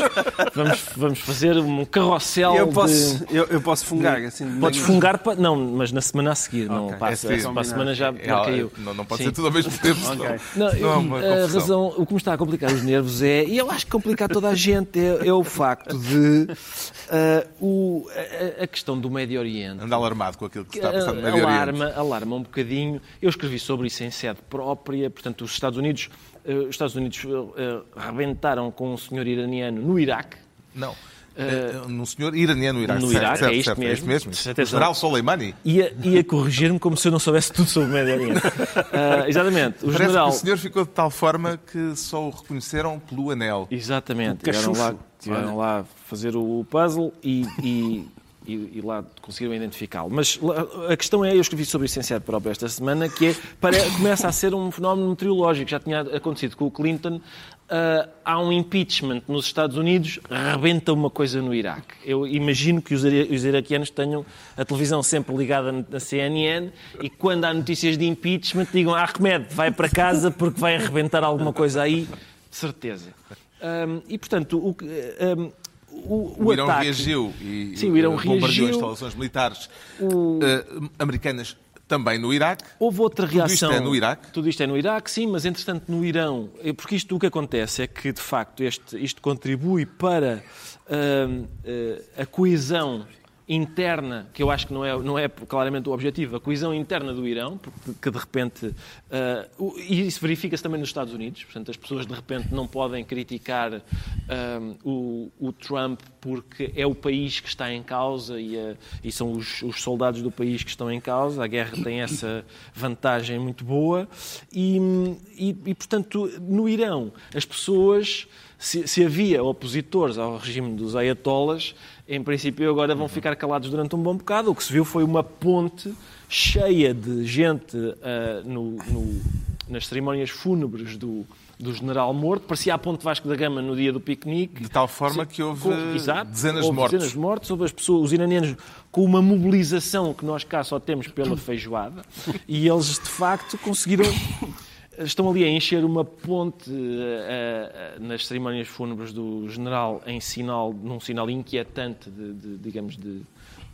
B: vamos, vamos fazer um carrossel
C: eu posso,
B: de...
C: Eu, eu posso fungar, assim...
B: Podes fungar, para, não, mas na semana a seguir, okay. não passa, é para a semana já, já caiu.
A: Não, não pode Sim. ser tudo ao mesmo tempo, okay.
B: não, não, é a razão, o que me está a complicar os nervos é, e eu acho que complicar toda a gente, é, é o facto de uh, o, a, a, questão do Médio Oriente.
A: Anda alarmado com aquilo que está a passar no Médio
B: alarma,
A: Oriente.
B: Alarma um bocadinho. Eu escrevi sobre isso em sede própria. Portanto, os Estados Unidos, uh, os Estados Unidos uh, rebentaram com um senhor iraniano no Iraque.
A: Não. Uh, num senhor iraniano no Iraque.
B: No Iraque, certo, é isto certo, mesmo.
A: É isto mesmo. O general Soleimani.
B: Ia, ia corrigir-me como se eu não soubesse tudo sobre o Médio Oriente. Uh, exatamente.
A: O Parece general... que o senhor ficou de tal forma que só o reconheceram pelo anel.
B: Exatamente. Tiveram lá, tiveram lá fazer o puzzle e, e, e, e lá conseguiram identificá-lo. Mas a questão é, eu escrevi sobre isso em sede própria esta semana, que é, para, começa a ser um fenómeno meteorológico. Já tinha acontecido com o Clinton, uh, há um impeachment nos Estados Unidos, rebenta uma coisa no Iraque. Eu imagino que os, os iraquianos tenham a televisão sempre ligada na CNN e quando há notícias de impeachment digam ah, Ahmed, vai para casa porque vai arrebentar alguma coisa aí, certeza. Um, e, portanto, o, um, o,
A: o, o Irão ataque... reagiu e
B: Sim, o Irão
A: bombardeou
B: reagiu...
A: instalações militares o... uh, americanas também no Iraque.
B: Houve outra reação.
A: Tudo isto é no Iraque?
B: Tudo isto é no Iraque, sim, mas entretanto no Irão. Porque isto o que acontece é que, de facto, este, isto contribui para uh, uh, a coesão interna, que eu acho que não é, não é claramente o objetivo, a coesão interna do Irão, porque, que de repente. Uh, e isso verifica-se também nos Estados Unidos, portanto, as pessoas de repente não podem criticar uh, o, o, Trump porque é o país que está em causa e, uh, e são os, os, soldados do país que estão em causa. A guerra tem essa vantagem muito boa. E, e, e portanto, no Irão, as pessoas. Se, se havia opositores ao regime dos ayatollahs, em princípio agora vão ficar calados durante um bom bocado. O que se viu foi uma ponte cheia de gente uh, no, no, nas cerimónias fúnebres do, do general morto. Parecia a ponte Vasco da Gama no dia do piquenique.
A: De tal forma que houve com, exato, dezenas
B: houve
A: de mortos.
B: dezenas de mortos. Houve as pessoas, os iranianos com uma mobilização que nós cá só temos pela feijoada. E eles, de facto, conseguiram estão ali a encher uma ponte uh, uh, nas cerimónias fúnebres do general em sinal, num sinal inquietante de, de digamos, de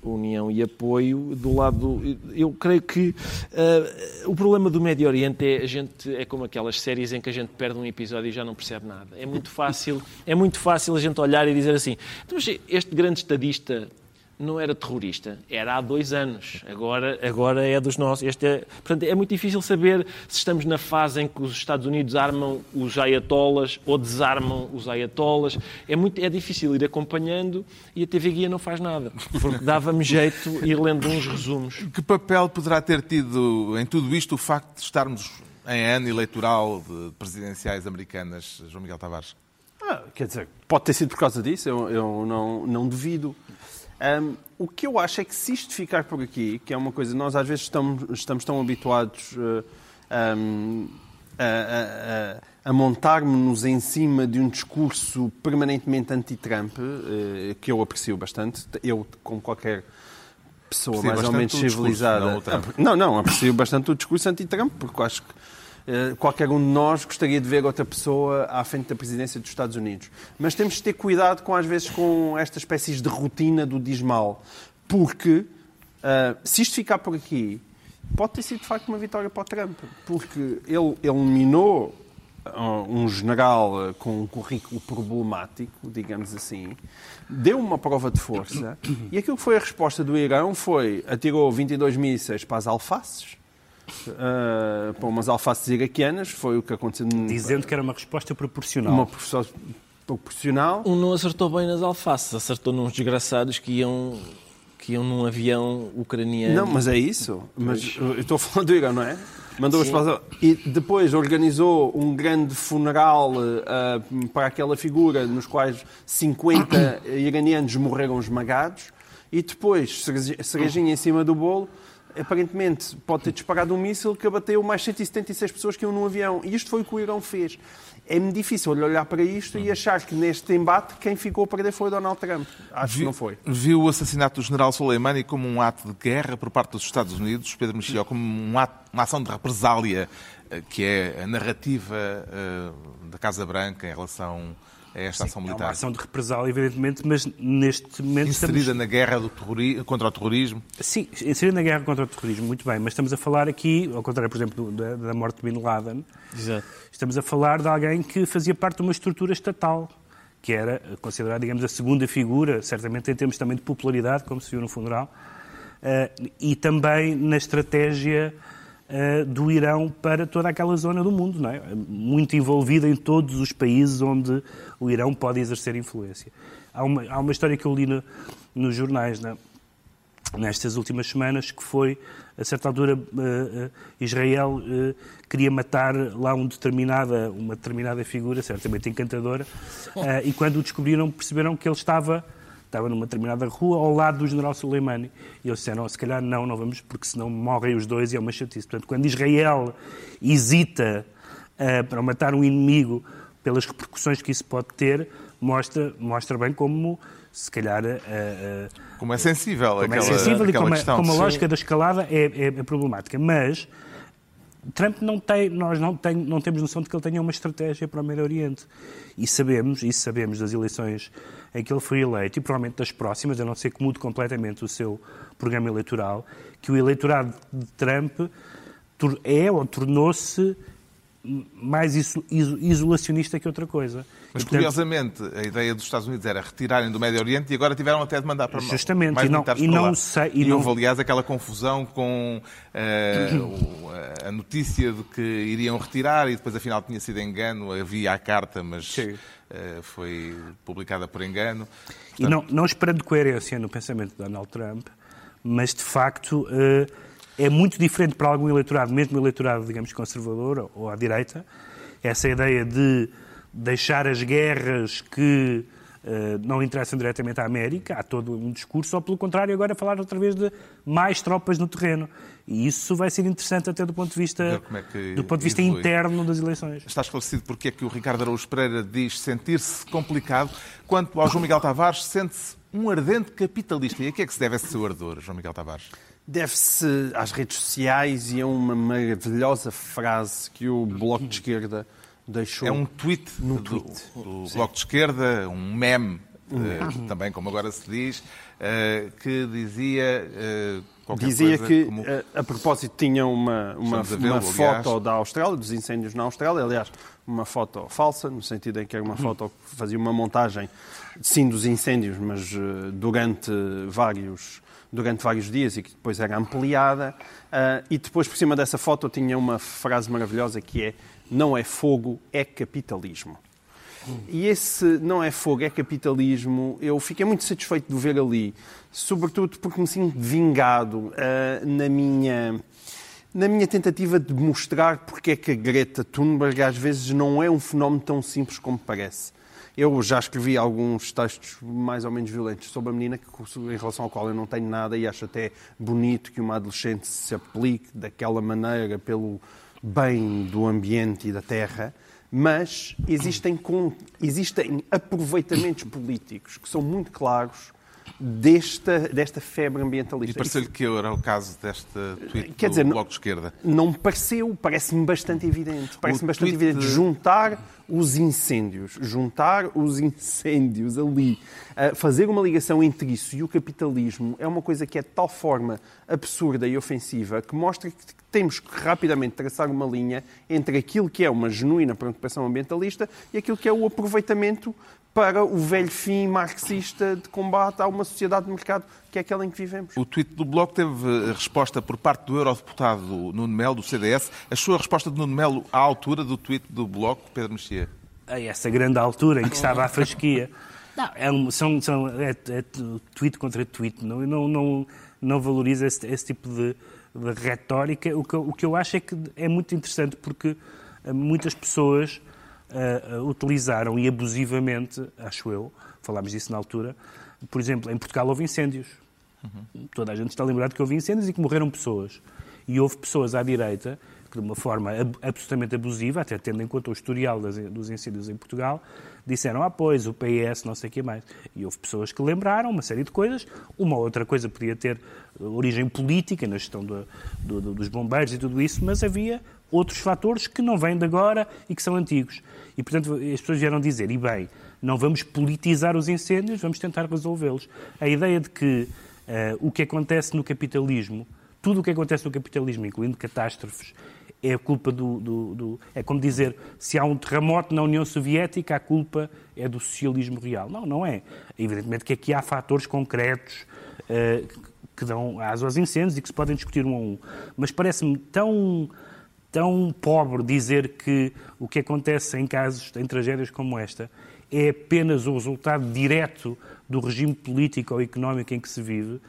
B: união e apoio do lado. Eu creio que uh, o problema do Médio Oriente é a gente é como aquelas séries em que a gente perde um episódio e já não percebe nada. É muito fácil, é muito fácil a gente olhar e dizer assim, então, este grande estadista não era terrorista, era há dois anos. Agora, agora é dos nossos. Este é, portanto, é muito difícil saber se estamos na fase em que os Estados Unidos armam os ayatollahs ou desarmam os ayatollahs. É, muito, é difícil ir acompanhando e a TV Guia não faz nada, porque dava-me jeito ir lendo uns resumos.
A: Que papel poderá ter tido em tudo isto o facto de estarmos em ano eleitoral de presidenciais americanas, João Miguel Tavares?
C: Ah, quer dizer, pode ter sido por causa disso, eu, eu não, não duvido. Um, o que eu acho é que se isto ficar por aqui, que é uma coisa, nós às vezes estamos, estamos tão habituados uh, um, a, a, a montarmos-nos em cima de um discurso permanentemente anti-Trump, uh, que eu aprecio bastante, eu, como qualquer pessoa mais ou menos civilizada.
A: Discurso,
C: não, não, não, aprecio bastante o discurso anti-Trump, porque acho que Eh, Qualquer um de nós gostaria de ver outra pessoa à frente da presidência dos Estados Unidos. Mas temos de ter cuidado com, às vezes, com estas espécies de rotina do diz mal. Porque, ah, se isto ficar por aqui, pode ter sido, de facto, uma vitória para o Trump. Porque ele eliminou ah, um general com um currículo problemático, digamos assim, deu uma prova de força e aquilo que foi a resposta do Irão foi atirou 22 mísseis para as alfaces, ah, para umas alfaces iraquianas, foi o que aconteceu no-
D: Dizendo que era uma resposta proporcional.
C: uma proporcional.
B: Um não acertou bem nas alfaces, acertou nos desgraçados que iam, que iam num avião ucraniano.
C: Não, mas é isso. Mas eu estou falando do Irão, não é? Mandou-os para E depois organizou um grande funeral ah, para aquela figura, nos quais 50 iranianos morreram esmagados. E depois, cerejinha em cima do bolo, aparentemente pode ter disparado um míssil que abateu mais 176 pessoas que iam num avião. E isto foi o que o Irão fez. É-me difícil olhar para isto e achar que neste embate quem ficou a perder foi Donald Trump. Acho que não foi.
A: Viu o assassinato do general Soleimani como um ato de guerra por parte dos Estados Unidos, Pedro Mexia, como um ato- uma ação de represália, eh, que é a narrativa eh, da Casa Branca em relação a esta ação
D: É uma
A: militar?
D: ação de represália, evidentemente, mas neste momento
A: Inserida
D: estamos...
A: na guerra do terrori- contra o terrorismo?
D: Sim, inserida na guerra contra o terrorismo, muito bem, mas estamos a falar aqui, ao contrário, por exemplo, da, da morte de Bin Laden,
B: Exato.
D: estamos a falar de alguém que fazia parte de uma estrutura estatal, que era considerada, digamos, a segunda figura, certamente em termos também de popularidade, como se viu no funeral, eh, e também na estratégia do Irão para toda aquela zona do mundo, não é? Muito envolvida em todos os países onde o Irão pode exercer influência. Há uma, há uma história que eu li no- nos jornais, é? nestas últimas semanas, que foi, a certa altura, eh, eh, Israel eh, queria matar lá um determinada, uma determinada figura, certamente encantadora, eh, e quando o descobriram, perceberam que ele estava, estava numa determinada rua ao lado do general Soleimani. E eles disseram, se calhar não, não vamos, porque senão morrem os dois e é uma chatice. Portanto, quando Israel hesita eh, para matar um inimigo pelas repercussões que isso pode ter, mostra, mostra bem como, se calhar, eh, eh,
A: Como é sensível
D: como
A: aquela,
D: é sensível e
A: aquela
D: como, a-
A: questão.
D: como a lógica da escalada é, é- é problemática. Mas Trump não tem, nós não, tem, não temos noção de que ele tenha uma estratégia para o Médio Oriente. E sabemos, isso sabemos das eleições em que ele foi eleito, e provavelmente das próximas, a não ser que mude completamente o seu programa eleitoral, que o eleitorado de Trump é ou tornou-se mais iso- iso- isolacionista que outra coisa.
A: Mas,
D: E, portanto,
A: curiosamente, a ideia dos Estados Unidos era retirarem do Médio Oriente e agora tiveram até de mandar para
D: Justamente,
A: mais
D: e não- e não
A: lá.
D: sei- e
A: e
D: não-
A: houve, aliás, aquela confusão com o- a notícia de que iriam retirar e depois, afinal, tinha sido engano. Havia a carta, mas eh, foi publicada por engano.
D: E não, não esperando coerência no pensamento de Donald Trump, mas de facto eh, é muito diferente para algum eleitorado, mesmo eleitorado, digamos, conservador ou à direita, essa ideia de deixar as guerras que eh, não interessam diretamente à América, há todo um discurso, ou pelo contrário, agora falar outra vez de mais tropas no terreno. E isso vai ser interessante até do ponto de vista,
A: é
D: do ponto de vista
A: evolui.
D: interno das eleições.
A: Está esclarecido porque é que o Ricardo Araújo Pereira diz sentir-se complicado. Quanto ao João Miguel Tavares, sente-se um ardente capitalista. E a que é que se deve esse seu ardor, João Miguel Tavares?
C: Deve-se às redes sociais e a uma maravilhosa frase que o Bloco de Esquerda deixou.
A: É um tweet, do,
C: tweet.
A: do Bloco de Esquerda, um meme, eh, também como agora se diz, eh, que dizia qualquer
C: Dizia que,
A: como...
C: eh, a, propósito, tinha uma, uma,
A: a vê-lo,
C: uma foto da Austrália, dos incêndios na Austrália, aliás, uma foto falsa, no sentido em que era uma foto que fazia uma montagem, sim, dos incêndios, mas eh, durante vários, durante vários dias e que depois era ampliada. Ah, e depois, por cima dessa foto, tinha uma frase maravilhosa que é não é fogo, é capitalismo. E esse não é fogo, é capitalismo. Eu fiquei muito satisfeito de ver ali, sobretudo porque me sinto vingado ah, na minha na minha tentativa de mostrar porque é que a Greta Thunberg às vezes não é um fenómeno tão simples como parece. Eu já escrevi alguns textos mais ou menos violentos sobre a menina que, em relação ao qual eu não tenho nada e acho até bonito que uma adolescente se aplique daquela maneira pelo bem do ambiente e da terra, mas existem, existem aproveitamentos políticos que são muito claros desta, desta febre
A: E
C: ambientalista.
A: pareceu-lhe que era o caso deste tweet
C: Quer
A: do
C: dizer, não-
A: Bloco de Esquerda.
C: Não me pareceu, parece-me bastante evidente. Parece-me bastante
A: tweet
C: evidente
A: de-
C: juntar os incêndios, juntar os incêndios ali, fazer uma ligação entre isso e o capitalismo é uma coisa que é de tal forma absurda e ofensiva que mostra que temos que rapidamente traçar uma linha entre aquilo que é uma genuína preocupação ambientalista e aquilo que é o aproveitamento para o velho fim marxista de combate a uma sociedade de mercado que é aquela em que vivemos.
A: O tweet do Bloco teve resposta por parte do eurodeputado Nuno Melo, do CDS. Achou a resposta de Nuno Melo à altura do tweet do Bloco, Pedro Mexia?
D: a essa grande altura em que estava a fasquia. Não, é um, são, são, é, é tweet contra tweet. Não, não, não, não valoriza esse, esse tipo de, de retórica. O que, eu- o que eu acho é que é muito interessante porque eh, muitas pessoas eh, utilizaram e abusivamente, acho eu, falámos disso na altura, por exemplo, em Portugal houve incêndios. Toda a gente está lembrado que houve incêndios e que morreram pessoas. E houve pessoas à direita de uma forma ab- absolutamente abusiva, até tendo em conta o historial das- dos incêndios em Portugal, disseram, ah, pois, o PS, não sei o que mais. E houve pessoas que lembraram uma série de coisas. Uma outra coisa podia ter origem política, na gestão do- do- do- dos bombeiros e tudo isso, mas havia outros fatores que não vêm de agora e que são antigos. E, portanto, as pessoas vieram dizer, e bem, não vamos politizar os incêndios, vamos tentar resolvê-los. A ideia de que eh, o que acontece no capitalismo, tudo o que acontece no capitalismo, incluindo catástrofes, é culpa do, do- do- É como dizer, se há um terremoto na União Soviética, a culpa é do socialismo real. Não, não é. Evidentemente que aqui há fatores concretos eh, que dão asa aos incêndios e que se podem discutir um a um. Mas parece-me tão tão pobre dizer que o que acontece em casos, em tragédias como esta, é apenas o resultado direto do regime político ou económico em que se vive,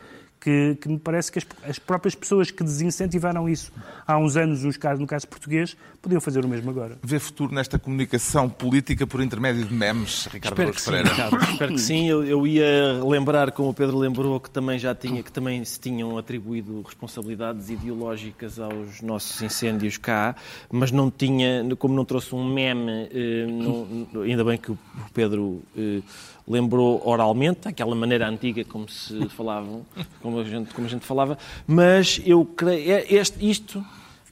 D: que, que me parece que as, as próprias pessoas que desincentivaram isso há uns anos, nos casos, no caso português, podiam fazer o mesmo agora.
A: Vê futuro nesta comunicação política por intermédio de memes, Ricardo
B: Espero que sim,
A: Pereira?
B: Ricardo. Espero que sim. Eu, eu ia lembrar, como o Pedro lembrou, que também já tinha, que também se tinham atribuído responsabilidades ideológicas aos nossos incêndios cá, mas não tinha, como não trouxe um meme, eh, não- ainda bem que o Pedro eh, lembrou oralmente, aquela maneira antiga como se falavam, como a gente, como a gente falava, mas eu creio, é este, isto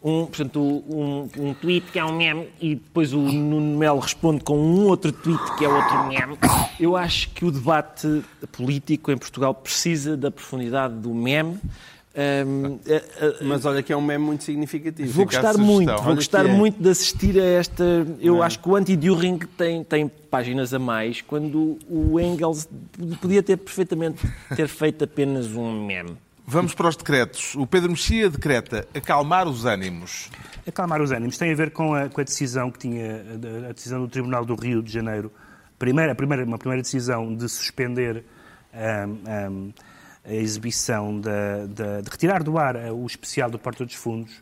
B: um, portanto, um, um tweet que é um meme e depois o Nuno Melo responde com um outro tweet que é outro meme. Eu acho que o debate político em Portugal precisa da profundidade do meme. A-
C: Mas olha que é um meme muito significativo.
B: Vou gostar muito, vou gostar
C: é.
B: muito de assistir a esta. Eu acho que o Anti-During tem, tem páginas a mais, quando o Engels podia ter perfeitamente ter feito apenas um meme.
A: Vamos para os decretos. O Pedro Mexia decreta acalmar os ânimos.
D: Acalmar os ânimos tem a ver com a, com a decisão que tinha, a decisão do Tribunal do Rio de Janeiro, primeira, primeira, uma primeira decisão de suspender ahm, ahm, a exibição, da, da- de retirar do ar eh, o especial do Porta dos Fundos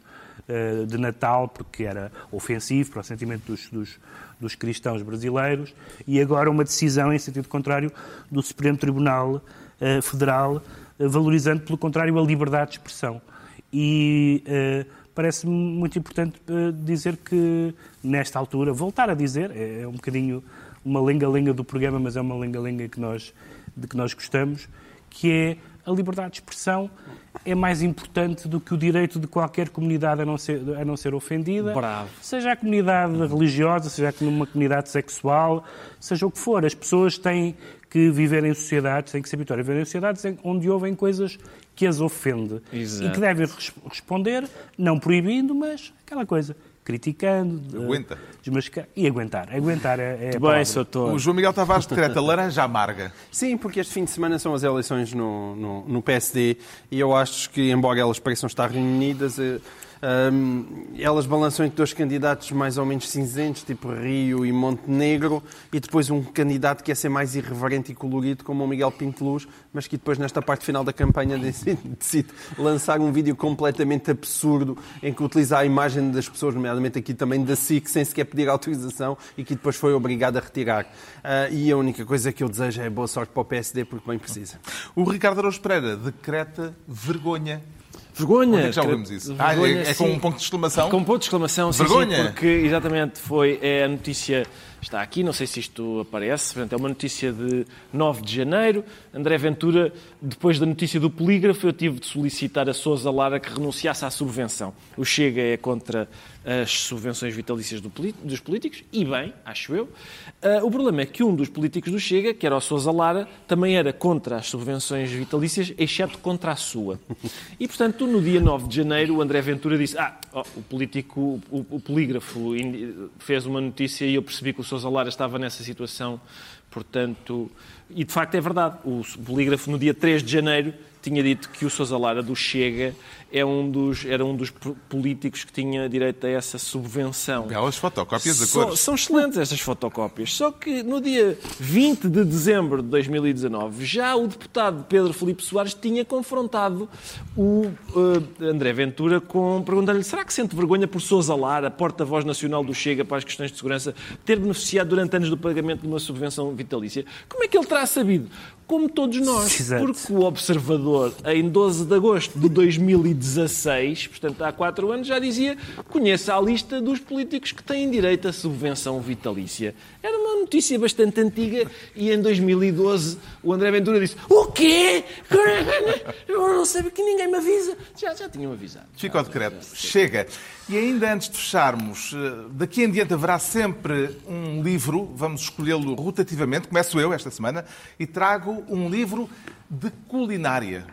D: eh, de Natal, porque era ofensivo para o sentimento dos, dos, dos cristãos brasileiros, e agora uma decisão em sentido contrário do Supremo Tribunal eh, Federal, valorizando, pelo contrário, a liberdade de expressão. E eh, parece-me muito importante eh, dizer que, nesta altura, voltar a dizer, é, é um bocadinho uma lenga-lenga do programa, mas é uma lenga-lenga que nós, de que nós gostamos, que é a liberdade de expressão é mais importante do que o direito de qualquer comunidade a não ser, a não ser ofendida.
B: Bravo.
D: Seja a comunidade religiosa, seja numa comunidade sexual, seja o que for. As pessoas têm que viver em sociedades, têm que se habituar a viver em sociedades onde ouvem coisas que as ofende.
B: Exato.
D: E que devem res- responder, não proibindo, mas aquela coisa, criticando, eh,
A: Aguenta.
D: desmascar- e aguentar. Aguentar é, é
B: bem.
A: O João Miguel Tavares decreta laranja amarga.
C: Sim, porque este fim de semana são as eleições no, no, no PSD e eu acho que, embora elas pareçam estar reunidas, hum, elas balançam entre dois candidatos mais ou menos cinzentos, tipo Rio e Montenegro, e depois um candidato que é ser mais irreverente e colorido, como o Miguel Pinto Luz, mas que depois, nesta parte final da campanha, decide, lançar um vídeo completamente absurdo em que utiliza a imagem das pessoas, nomeadamente aqui também da SIC, sem sequer pedir autorização e que depois foi obrigado a retirar. Ah, e a única coisa que eu desejo é boa sorte para o PSD, porque bem precisa.
A: O Ricardo Araújo Pereira decreta vergonha.
B: Vergonha.
A: Onde é que já ouvimos isso? Ah,
B: vergonha,
A: é, é com um ponto de exclamação?
B: Com um ponto de exclamação, sim,
A: Vergonha.
B: sim, porque exatamente foi é a notícia está aqui, não sei se isto aparece, portanto, é uma notícia de 9 de janeiro. André Ventura, depois da notícia do polígrafo, eu tive de solicitar a Sousa Lara que renunciasse à subvenção. O Chega é contra as subvenções vitalícias do, dos políticos, e bem, acho eu. Uh, o problema é que um dos políticos do Chega, que era o Sousa Lara, também era contra as subvenções vitalícias, exceto contra a sua. E, portanto, no dia 9 de janeiro, o André Ventura disse: Ah, oh, o político, o, o polígrafo fez uma notícia e eu percebi que o Sousa Lara estava nessa situação, portanto. E de facto é verdade. O polígrafo, no dia 3 de janeiro, tinha dito que o Sousa Lara do Chega é um dos, era um dos políticos que tinha direito a essa subvenção.
A: Belas fotocópias de
B: cores. São excelentes estas fotocópias. Só que no dia 20 de dezembro de 2019, já o deputado Pedro Felipe Soares tinha confrontado o uh, André Ventura com perguntando-lhe será que sente vergonha por Sousa Lara, porta-voz nacional do Chega para as questões de segurança, ter beneficiado durante anos do pagamento de uma subvenção vitalícia? Como é que ele terá sabido? Como todos nós, Exato. porque o Observador, em 12 de agosto de 2019, 2016, portanto há quatro anos, já dizia conheça a lista dos políticos que têm direito à subvenção vitalícia. Era uma notícia bastante antiga e em 2012 o André Ventura disse o quê? Eu não sei que ninguém me avisa. Já, já tinham avisado.
A: Fica o decreto. Chega. E ainda antes de fecharmos, eh, daqui em diante haverá sempre um livro, vamos escolhê-lo rotativamente, começo eu esta semana, e trago um livro de culinária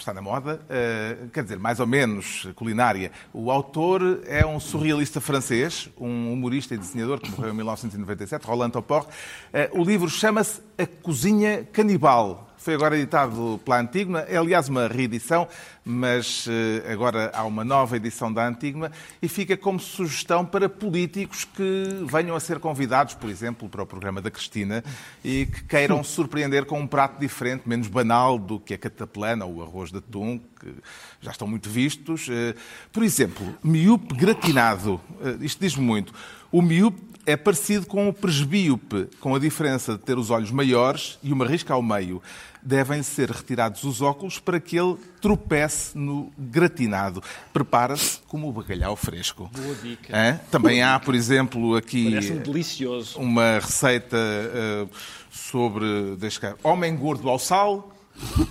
A: está na moda, uh, quer dizer, mais ou menos culinária. O autor é um surrealista francês, um humorista e desenhador que morreu em 1997, Roland Topor. Uh, o livro chama-se A Cozinha Canibal. Foi agora editado pela Antígona, é aliás uma reedição, mas eh, agora há uma nova edição da Antígona e fica como sugestão para políticos que venham a ser convidados, por exemplo, para o programa da Cristina e que queiram surpreender com um prato diferente, menos banal do que a cataplana ou o arroz de atum, que já estão muito vistos. Eh, por exemplo, miúpe gratinado. Eh, isto diz muito. O miúpe é parecido com o presbíope, com a diferença de ter os olhos maiores e uma risca ao meio. Devem ser retirados os óculos para que ele tropece no gratinado. Prepara-se como o bacalhau fresco.
B: Boa dica.
A: Hã? Também há, por exemplo, aqui
B: delicioso.
A: uma receita uh, sobre deixa homem gordo ao sal.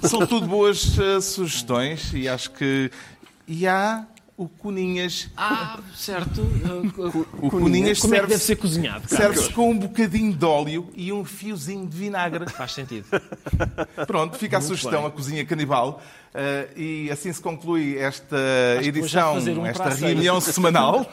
A: São tudo boas uh, sugestões e acho que e há o Coninhas.
B: Ah, certo.
A: O Coninhas
B: Como serve, é que deve ser cozinhado?
A: Serve-se com um bocadinho de óleo e um fiozinho de vinagre.
B: Faz sentido.
A: Pronto, fica a sugestão, bem. a cozinha canibal. Uh, e assim se conclui esta Acho edição, um esta reunião semanal.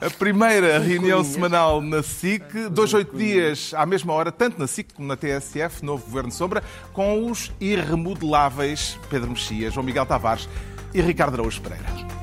A: a primeira reunião semanal na SIC, dois, oito dias à mesma hora, tanto na SIC como na TSF, novo Governo Sombra, com os irremodeláveis Pedro Mexia, João Miguel Tavares e Ricardo Araújo Pereira.